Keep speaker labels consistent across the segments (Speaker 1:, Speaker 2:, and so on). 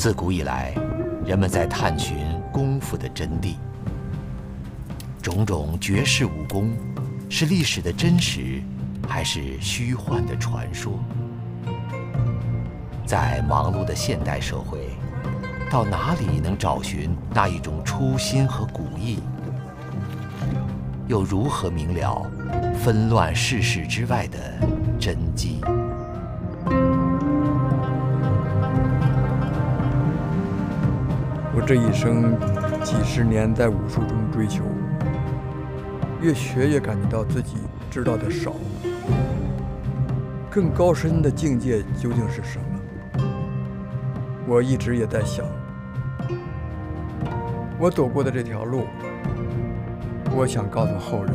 Speaker 1: 自古以来，人们在探寻功夫的真谛。种种绝世武功，是历史的真实，还是虚幻的传说？在忙碌的现代社会，到哪里能找寻那一种初心和古意？又如何明了纷乱世事之外的真机？
Speaker 2: 我这一生几十年在武术中追求，越学越感觉到自己知道的少。更高深的境界究竟是什么？我一直也在想。我走过的这条路，我想告诉后人，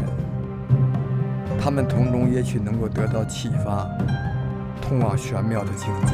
Speaker 2: 他们从中也许能够得到启发，通往玄妙的境界。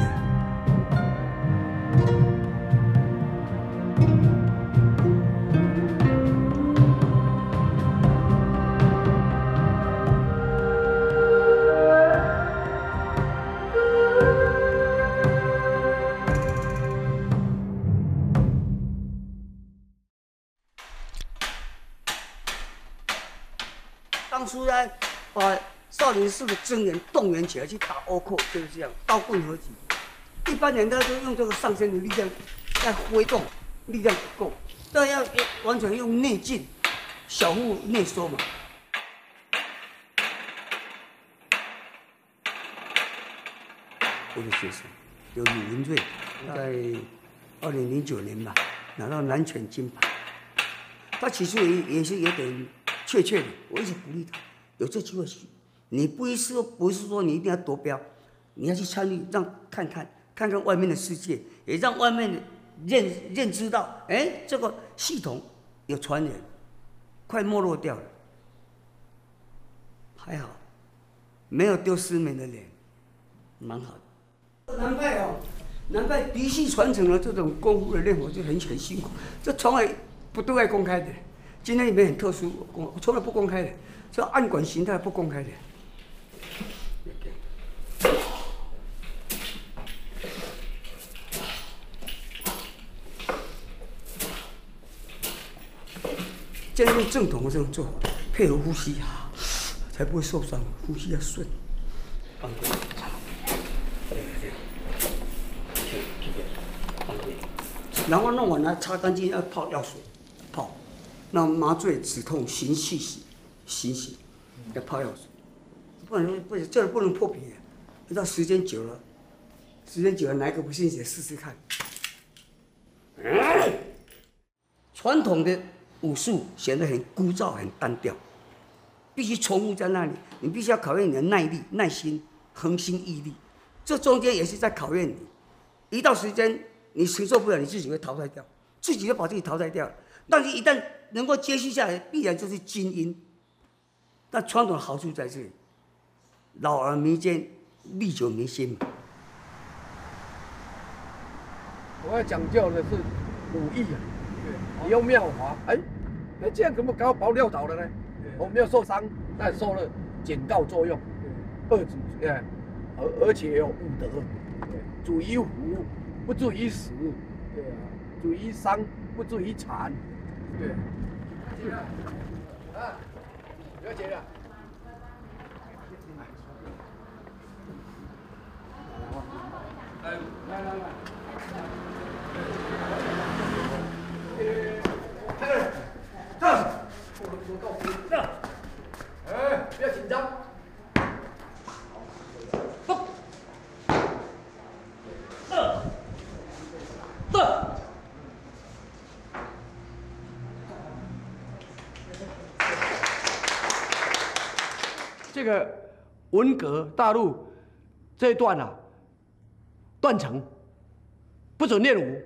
Speaker 3: 少林寺的僧人动员起来去打倭寇，就是这样，刀棍合击。一般人他都用这个上身的力量在挥动，力量不够，但要完全用内劲，小腹内收嘛。我的学生有李文瑞，在二零零九年吧，拿到南拳金牌。他起初也也是有点怯怯的，我一直鼓励他，有这机会，你不是说不是说你一定要夺标，你要去参与，让看看看看外面的世界，也让外面的认认知到，哎，这个系统有传人，快没落掉了，还好，没有丢失美的脸，蛮好的。难怪哦，难怪嫡系传承了这种功夫的练法就很很辛苦，这从来不对外公开的。今天里面很特殊，我我从来不公开的，这暗管形态不公开的。这样用正统的这种做法，配合呼吸啊，才不会受伤，呼吸要顺。放对，对对，放对，然后弄完了擦干净，要泡药水，泡，让麻醉止痛行气洗，洗洗，要泡药水，不能不行，这不能破皮，一到时间久了，时间久了哪个不信邪试试看。传统的武术显得很枯燥、很单调，必须重复在那里。你必须要考验你的耐力、耐心、恒心毅力，这中间也是在考验你。一到时间你承受不了，你自己会淘汰掉，自己就把自己淘汰掉了。但是，一旦能够接续下来，必然就是精英。但传统的好处在这里，老而弥坚，历久弥新。
Speaker 4: 我要讲究的是武艺啊，你用妙法，哎，哎，这样怎么搞把我撂倒了呢？我没有受伤，但受了警告作用，二主哎，而而且有五德，主于福，不至于死，对啊，主于伤，不至于残，对。啊，了解了。来来来。哎，不要紧张。动。二。二。这个文革大陆这一段啊，断层，不准练武，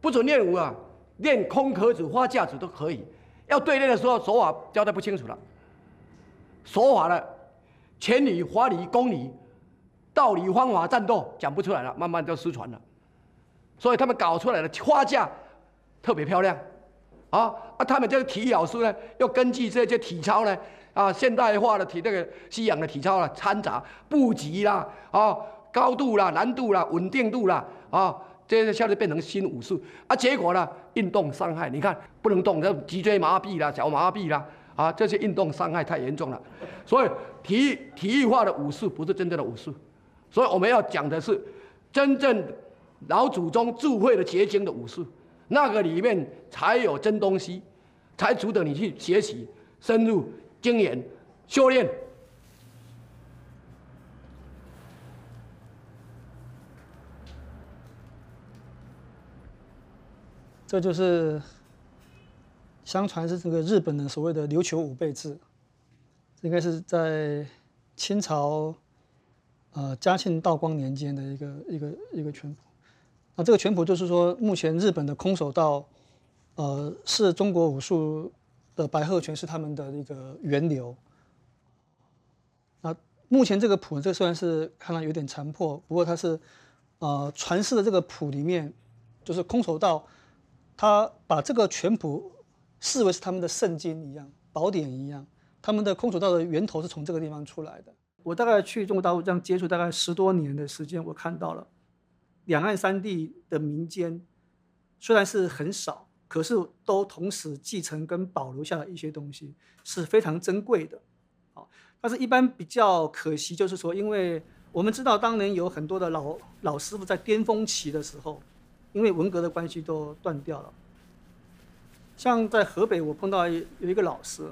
Speaker 4: 不准练武啊，练空壳子、花架子都可以。要对练的时候，手法交代不清楚了。手法呢，拳理、华理、公理、道理、方法、战斗讲不出来了，慢慢就失传了。所以他们搞出来的花架特别漂亮，啊啊！他们这个体育老师呢，又根据这些体操呢，啊，现代化的体那个西洋的体操啊，掺杂布局啦，啊，高度啦、难度啦、稳定度啦，啊，这些现在变成新武术啊，结果呢，运动伤害，你看不能动，这脊椎麻痹啦，脚麻痹啦，啊，这些运动伤害太严重了，所以体育体育化的武术不是真正的武术，所以我们要讲的是真正老祖宗智慧的结晶的武术，那个里面才有真东西，才值得你去学习、深入精研、修炼。
Speaker 5: 这就是相传是这个日本的所谓的琉球五倍制，应该是在清朝呃嘉庆道光年间的一个一个一个拳谱。那这个拳谱就是说，目前日本的空手道呃是中国武术的白鹤拳是他们的一个源流。那目前这个谱，这虽然是看到有点残破，不过它是呃传世的这个谱里面，就是空手道。他把这个拳谱视为是他们的圣经一样、宝典一样，他们的空手道的源头是从这个地方出来的。我大概去中国大陆这样接触大概十多年的时间，我看到了两岸三地的民间虽然是很少，可是都同时继承跟保留下了一些东西，是非常珍贵的。好，但是一般比较可惜就是说，因为我们知道当年有很多的老老师傅在巅峰期的时候。因为文革的关系都断掉了。像在河北，我碰到有一个老师，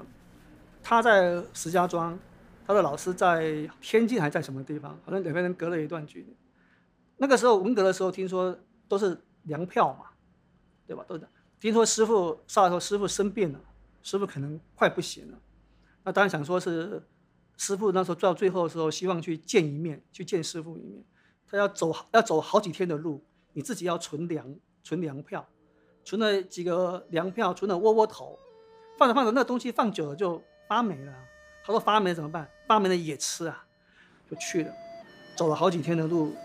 Speaker 5: 他在石家庄，他的老师在天津还在什么地方？好像两个人隔了一段距离。那个时候文革的时候，听说都是粮票嘛，对吧？都是。听说师傅上来说师傅生病了，师傅可能快不行了。那当然想说是师傅那时候到最后的时候，希望去见一面，去见师傅一面。他要走要走好几天的路。你自己要存粮，存粮票，存了几个粮票，存了窝窝头，放着放着，那东西放久了就发霉了。他说发霉怎么办？发霉了也吃啊，就去了，走了好几天的路，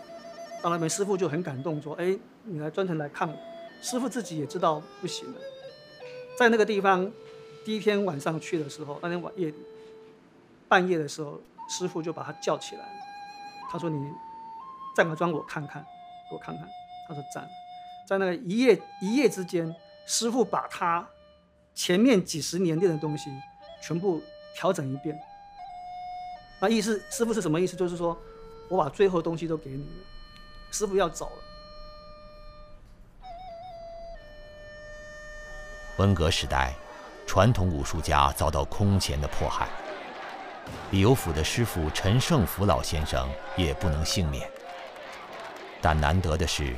Speaker 5: 到那边师傅就很感动，说：“哎，你来专程来看我。”师傅自己也知道不行了，在那个地方，第一天晚上去的时候，那天晚夜，半夜的时候，师傅就把他叫起来，他说：“你站个桩，我看看，我看看。”他说：“站，在那个一夜一夜之间，师傅把他前面几十年练的东西全部调整一遍。那意思，师傅是什么意思？就是说我把最后东西都给你了，师傅要走了。”
Speaker 1: 文革时代，传统武术家遭到空前的迫害，李有府的师傅陈胜福老先生也不能幸免。但难得的是。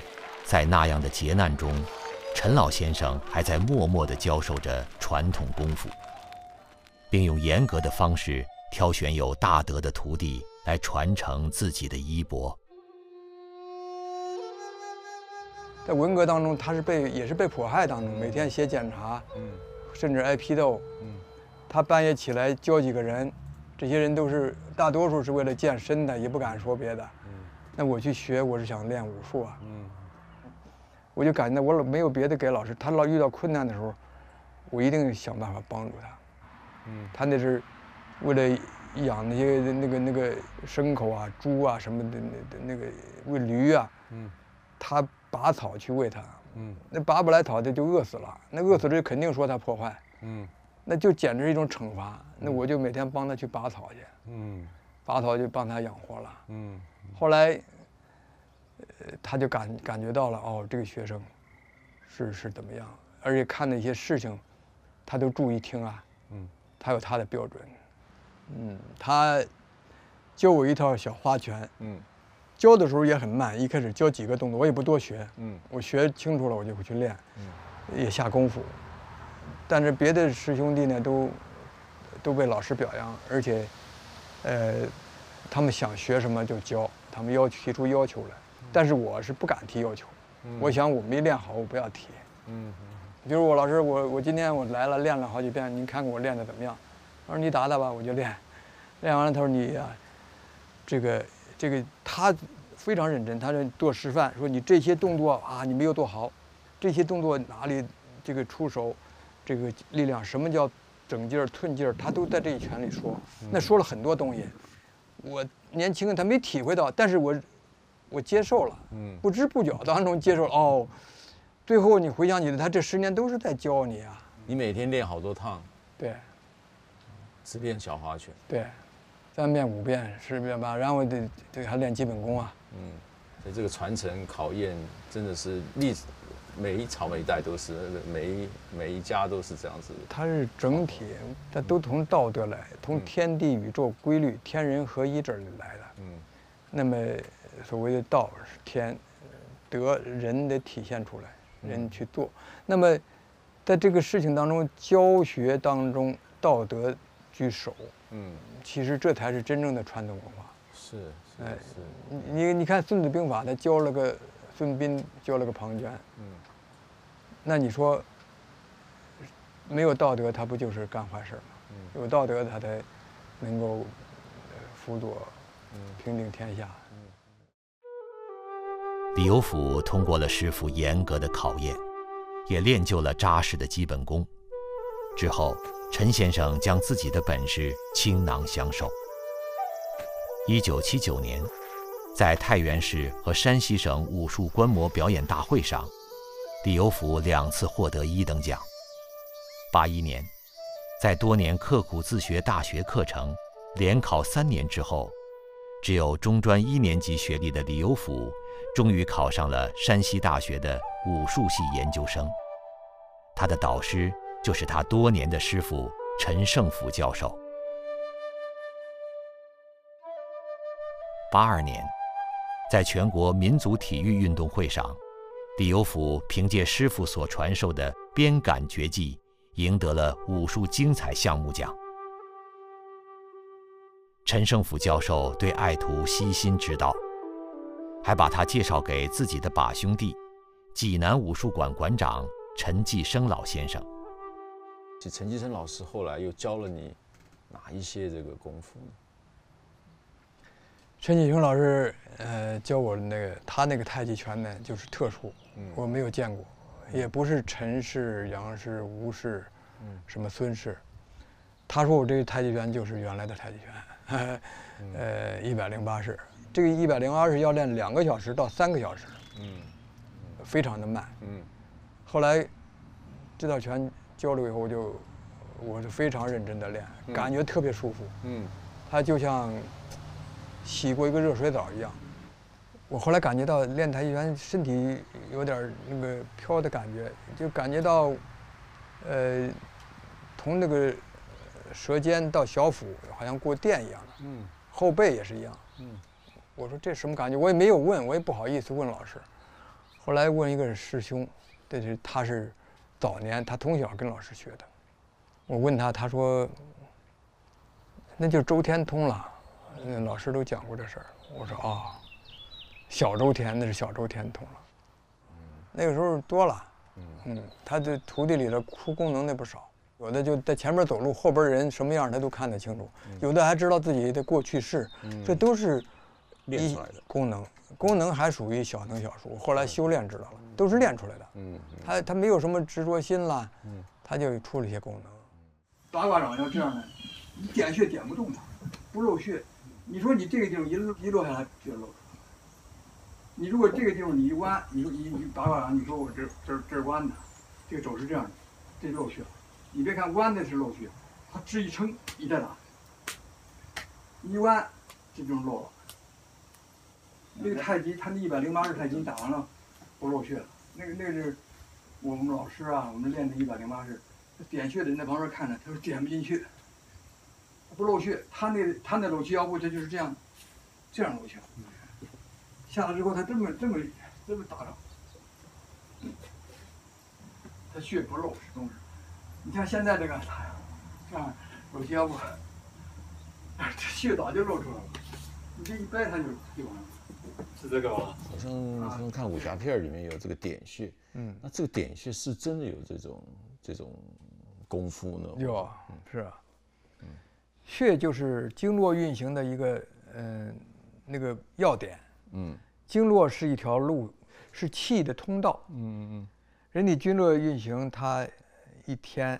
Speaker 1: 在那样的劫难中，陈老先生还在默默地教授着传统功夫，并用严格的方式挑选有大德的徒弟来传承自己的衣钵。
Speaker 2: 在文革当中，他是被也是被迫害当中，每天写检查，甚至挨批斗。他半夜起来教几个人，这些人都是大多数是为了健身的，也不敢说别的。那我去学，我是想练武术啊。我就感觉我老没有别的给老师，他老遇到困难的时候，我一定想办法帮助他。嗯，他那是为了养那些那个那个牲口啊、猪啊什么的，那那个喂驴啊。嗯，他拔草去喂它。嗯，那拔不来草，的就饿死了。那饿死了肯定说它破坏。嗯，那就简直是一种惩罚。那我就每天帮他去拔草去。嗯，拔草就帮他养活了。嗯，后来。呃，他就感感觉到了哦，这个学生是是怎么样，而且看那些事情，他都注意听啊。嗯，他有他的标准。嗯，他教我一套小花拳。嗯，教的时候也很慢，一开始教几个动作，我也不多学。嗯，我学清楚了，我就会去练。嗯，也下功夫。但是别的师兄弟呢，都都被老师表扬，而且，呃，他们想学什么就教，他们要提出要求来。但是我是不敢提要求，我想我没练好，我不要提。嗯，比如我老师，我我今天我来了，练了好几遍，您看看我练的怎么样？他说你打打吧，我就练。练完了，他说你呀，这个这个他非常认真，他说做示范，说你这些动作啊，你没有做好，这些动作哪里这个出手，这个力量，什么叫整劲儿、寸劲儿，他都在这一拳里说。那说了很多东西，我年轻他没体会到，但是我。我接受了，嗯，不知不觉当中接受了哦。最后你回想起来，他这十年都是在教你啊。
Speaker 6: 你每天练好多趟，
Speaker 2: 对，
Speaker 6: 只练小花拳，
Speaker 2: 对，三遍五遍十遍吧，然后得得还练基本功啊。
Speaker 6: 嗯，所以这个传承考验真的是历史，每一朝每一代都是，每一每一家都是这样子。
Speaker 2: 它是整体，它都从道德来，从天地宇宙规律、天人合一这儿来的。嗯，那么所谓的道是天，德人得体现出来。人去做，那么，在这个事情当中，教学当中道德居首，嗯，其实这才是真正的传统文化。
Speaker 6: 是，哎，是。
Speaker 2: 你你看《孙子兵法》，他教了个孙膑，教了个庞涓，嗯，那你说，没有道德，他不就是干坏事吗？嗯，有道德，他才能够辅佐，平定天下。
Speaker 1: 李有甫通过了师傅严格的考验，也练就了扎实的基本功。之后，陈先生将自己的本事倾囊相授。一九七九年，在太原市和山西省武术观摩表演大会上，李有甫两次获得一等奖。八一年，在多年刻苦自学大学课程，连考三年之后，只有中专一年级学历的李有甫。终于考上了山西大学的武术系研究生，他的导师就是他多年的师傅陈胜甫教授。八二年，在全国民族体育运动会上，李有甫凭借师傅所传授的鞭杆绝技，赢得了武术精彩项目奖。陈胜甫教授对爱徒悉心指导。还把他介绍给自己的把兄弟，济南武术馆馆长陈继生老先生。
Speaker 6: 这陈继生老师后来又教了你哪一些这个功夫呢？
Speaker 2: 陈继雄老师，呃，教我的那个，他那个太极拳呢，就是特殊，我没有见过，也不是陈氏、杨氏、吴氏，什么孙氏。他说我这个太极拳就是原来的太极拳，呃，一百零八式。这个一百零八式要练两个小时到三个小时，嗯，非常的慢，嗯。后来这套拳教了以后，我就我是非常认真的练，感觉特别舒服，嗯。它就像洗过一个热水澡一样。我后来感觉到练太极拳，身体有点那个飘的感觉，就感觉到，呃，从那个舌尖到小腹好像过电一样的，嗯。后背也是一样，嗯。我说这什么感觉？我也没有问，我也不好意思问老师。后来问一个师兄，这是他是早年他从小跟老师学的。我问他，他说那就是周天通了。那老师都讲过这事儿。我说啊，小周天那是小周天通了。那个时候多了，嗯，他的徒弟里的“哭功能那不少，有的就在前面走路，后边人什么样他都看得清楚，有的还知道自己的过去式，这都是。
Speaker 6: 练出来的
Speaker 2: 功能，功能还属于小能小术。后来修炼知道了，都是练出来的。嗯，他他没有什么执着心了，嗯，他就出了一些功能。八卦掌要这样的，你点穴点不动它，不漏穴。你说你这个地方一一落下来就漏。你如果这个地方你一弯，你说你你八卦掌，你说我这这这弯的，这个肘是这样的，这漏穴。你别看弯的是漏穴，它支一撑，一再打，一弯这就漏了。那个太极，他那一百零八式太极打完了，不漏穴了。那个那个是我们老师啊，我们练的一百零八式，点穴的人在旁边看着，他说点不进去，不漏穴。他那他那搂七腰部，他就是这样，这样搂起来。下来之后，他这么这么这么打着，他穴不漏，始终是。你像现在这个，这样搂七腰部，这穴早就露出来了。你这一掰，他就就完了。是这个吗？好
Speaker 6: 像看武侠片里面有这个点穴，嗯，那这个点穴是真的有这种这种功夫呢？
Speaker 2: 有啊，是啊，嗯，穴就是经络运行的一个嗯那个要点，嗯，经络是一条路，是气的通道，嗯嗯嗯，人体经络运行，它一天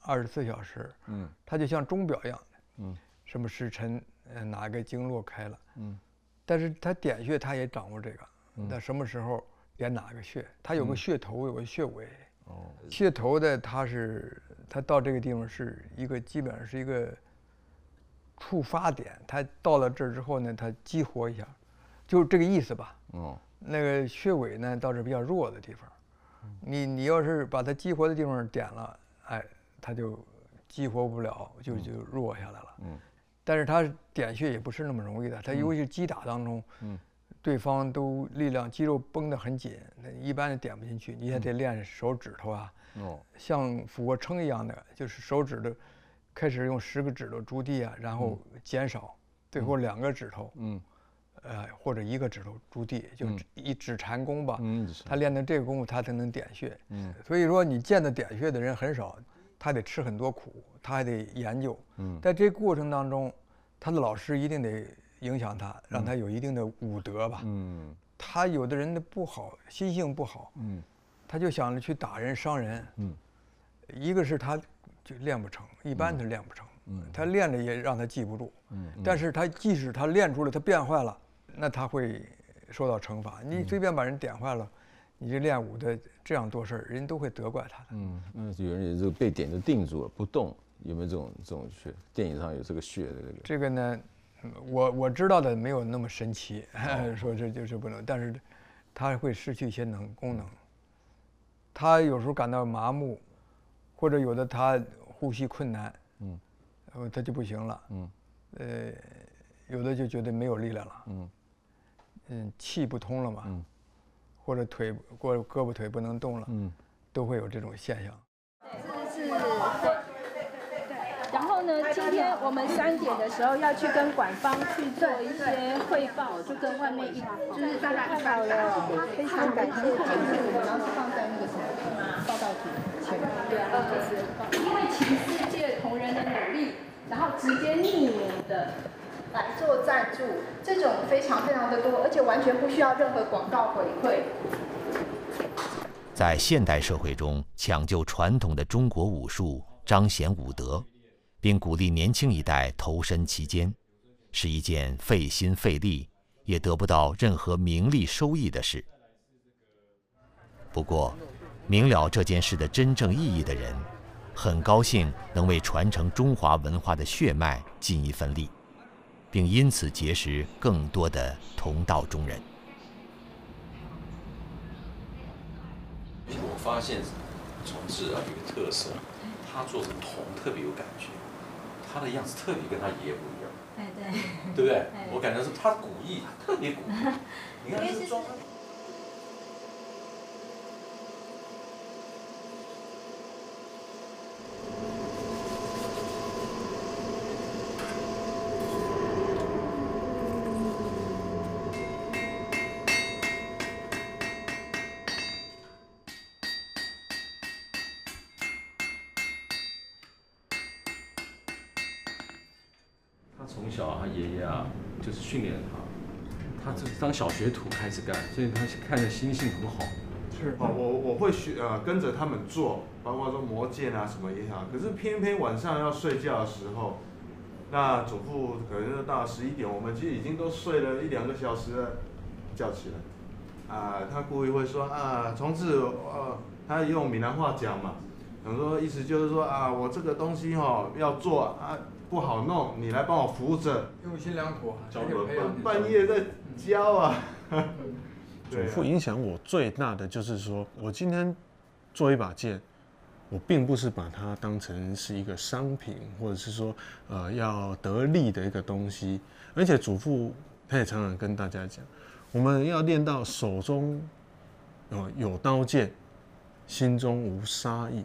Speaker 2: 二十四小时，嗯，它就像钟表一样的，嗯，什么时辰，嗯，哪个经络开了，嗯。但是他点穴他也掌握这个，那什么时候点哪个穴，他有个穴头，有个穴尾。哦，穴头的他是他到这个地方是一个基本上是一个触发点，他到了这儿之后呢，他激活一下，就这个意思吧。哦，那个穴尾呢倒是比较弱的地方，你你要是把它激活的地方点了，哎，它就激活不了，就就弱下来了。嗯。但是他点穴也不是那么容易的，他尤其是击打当中，嗯，对方都力量肌肉绷得很紧，那一般的点不进去，你也得练手指头啊，哦，像俯卧撑一样的，就是手指头开始用十个指头着地啊，然后减少，最后两个指头，嗯，呃或者一个指头着地，就一指禅功吧，嗯，他练的这个功夫他才能点穴，嗯，所以说你见的点穴的人很少。他得吃很多苦，他还得研究。嗯，在这过程当中，他的老师一定得影响他，让他有一定的武德吧。嗯，他有的人的不好，心性不好。嗯，他就想着去打人、伤人。嗯，一个是他就练不成，一般他练不成。嗯，他练了也让他记不住。嗯，但是他即使他练出来，他变坏了，那他会受到惩罚。你随便把人点坏了。你这练武的这样做事儿，人都会责怪他的。嗯，
Speaker 6: 那有人也就被点就定住了不动，有没有这种这种血？电影上有这个血的这个。
Speaker 2: 这个呢，我我知道的没有那么神奇，说这就是不能，但是他会失去一些能功能。他有时候感到麻木，或者有的他呼吸困难，嗯，他就不行了，嗯，呃，有的就觉得没有力量了，嗯，嗯，气不通了嘛，嗯。或者腿或者胳膊腿不能动了，嗯，都会有这种现象。
Speaker 7: 是是，对对。然后呢，今天我们三点的时候要去跟管方去做一些汇报，就跟外面一就是大家看到了，非常感谢。我们要是放在那个什么报道图前面，对啊，就是因为全世界同仁的努力，然后直接匿名的。来做赞助，这种非常非常的多，而且完全不需要任何广告回馈。
Speaker 1: 在现代社会中，抢救传统的中国武术，彰显武德，并鼓励年轻一代投身其间，是一件费心费力也得不到任何名利收益的事。不过，明了这件事的真正意义的人，很高兴能为传承中华文化的血脉尽一份力。并因此结识更多的同道中人。
Speaker 6: 我发现重志啊有个特色，他做成铜特别有感觉，他的样子特别跟他爷爷不一样。哎对，对不对？我感觉是他古意特别古，你看是装。就是训练他，他是当小学徒开始干，所以他看着心性很好。
Speaker 8: 是哦，我我会学呃跟着他们做，包括说磨剑啊什么也好。可是偏偏晚上要睡觉的时候，那祖父可能就到十一点，我们其实已经都睡了一两个小时了，叫起来。啊，他故意会说啊，从此呃，他用闽南话讲嘛，很多意思就是说啊，我这个东西哈要做啊。不好弄，你来帮我扶着。
Speaker 2: 用心良苦，
Speaker 8: 半半夜在教啊。祖父影响我最大的就是说，我今天做一把剑，我并不是把它当成是一个商品，或者是说呃要得利的一个东西。而且祖父他也常常跟大家讲，我们要练到手中哦有刀剑，心中无杀意。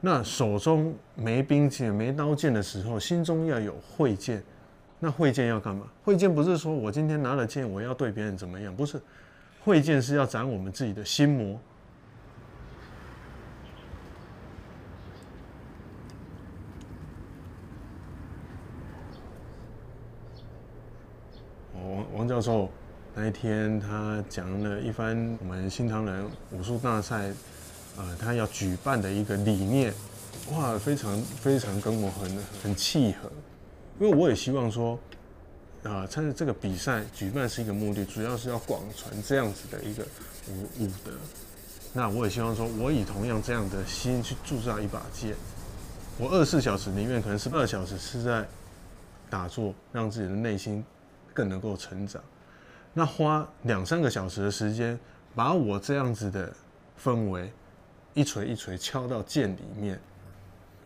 Speaker 8: 那手中没兵器、没刀剑的时候，心中要有慧剑。那慧剑要干嘛？慧剑不是说我今天拿了剑，我要对别人怎么样？不是，慧剑是要斩我们自己的心魔。王王教授那一天他讲了一番我们新唐人武术大赛。呃，他要举办的一个理念，哇，非常非常跟我很很契合，因为我也希望说，啊，参加这个比赛举办是一个目的，主要是要广传这样子的一个武武德。那我也希望说，我以同样这样的心去铸造一把剑。我二十四小时里面可能是二小时是在打坐，让自己的内心更能够成长。那花两三个小时的时间，把我这样子的氛围一锤一锤敲到剑里面。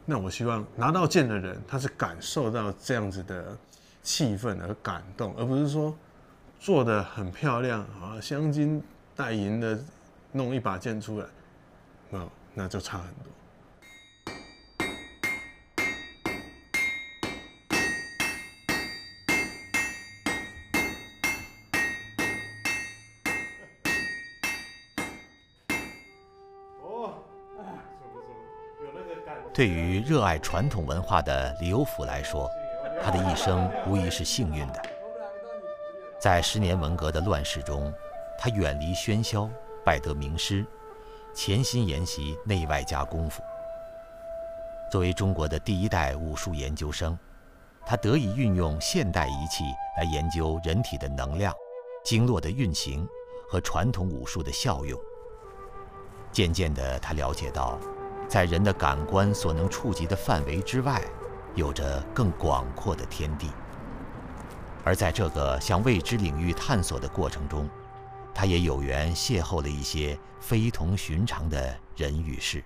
Speaker 8: 那我希望拿到剑的人，他是感受到这样子的气氛而感动，而不是说做的很漂亮啊，镶金戴银的弄一把剑出来，那那就差很多。
Speaker 1: 对于热爱传统文化的刘府来说，他的一生无疑是幸运的。在十年文革的乱世中，他远离喧嚣，拜得名师，潜心研习内外家功夫。作为中国的第一代武术研究生，他得以运用现代仪器来研究人体的能量、经络的运行和传统武术的效用。渐渐的，他了解到。在人的感官所能触及的范围之外，有着更广阔的天地。而在这个向未知领域探索的过程中，他也有缘邂逅了一些非同寻常的人与事。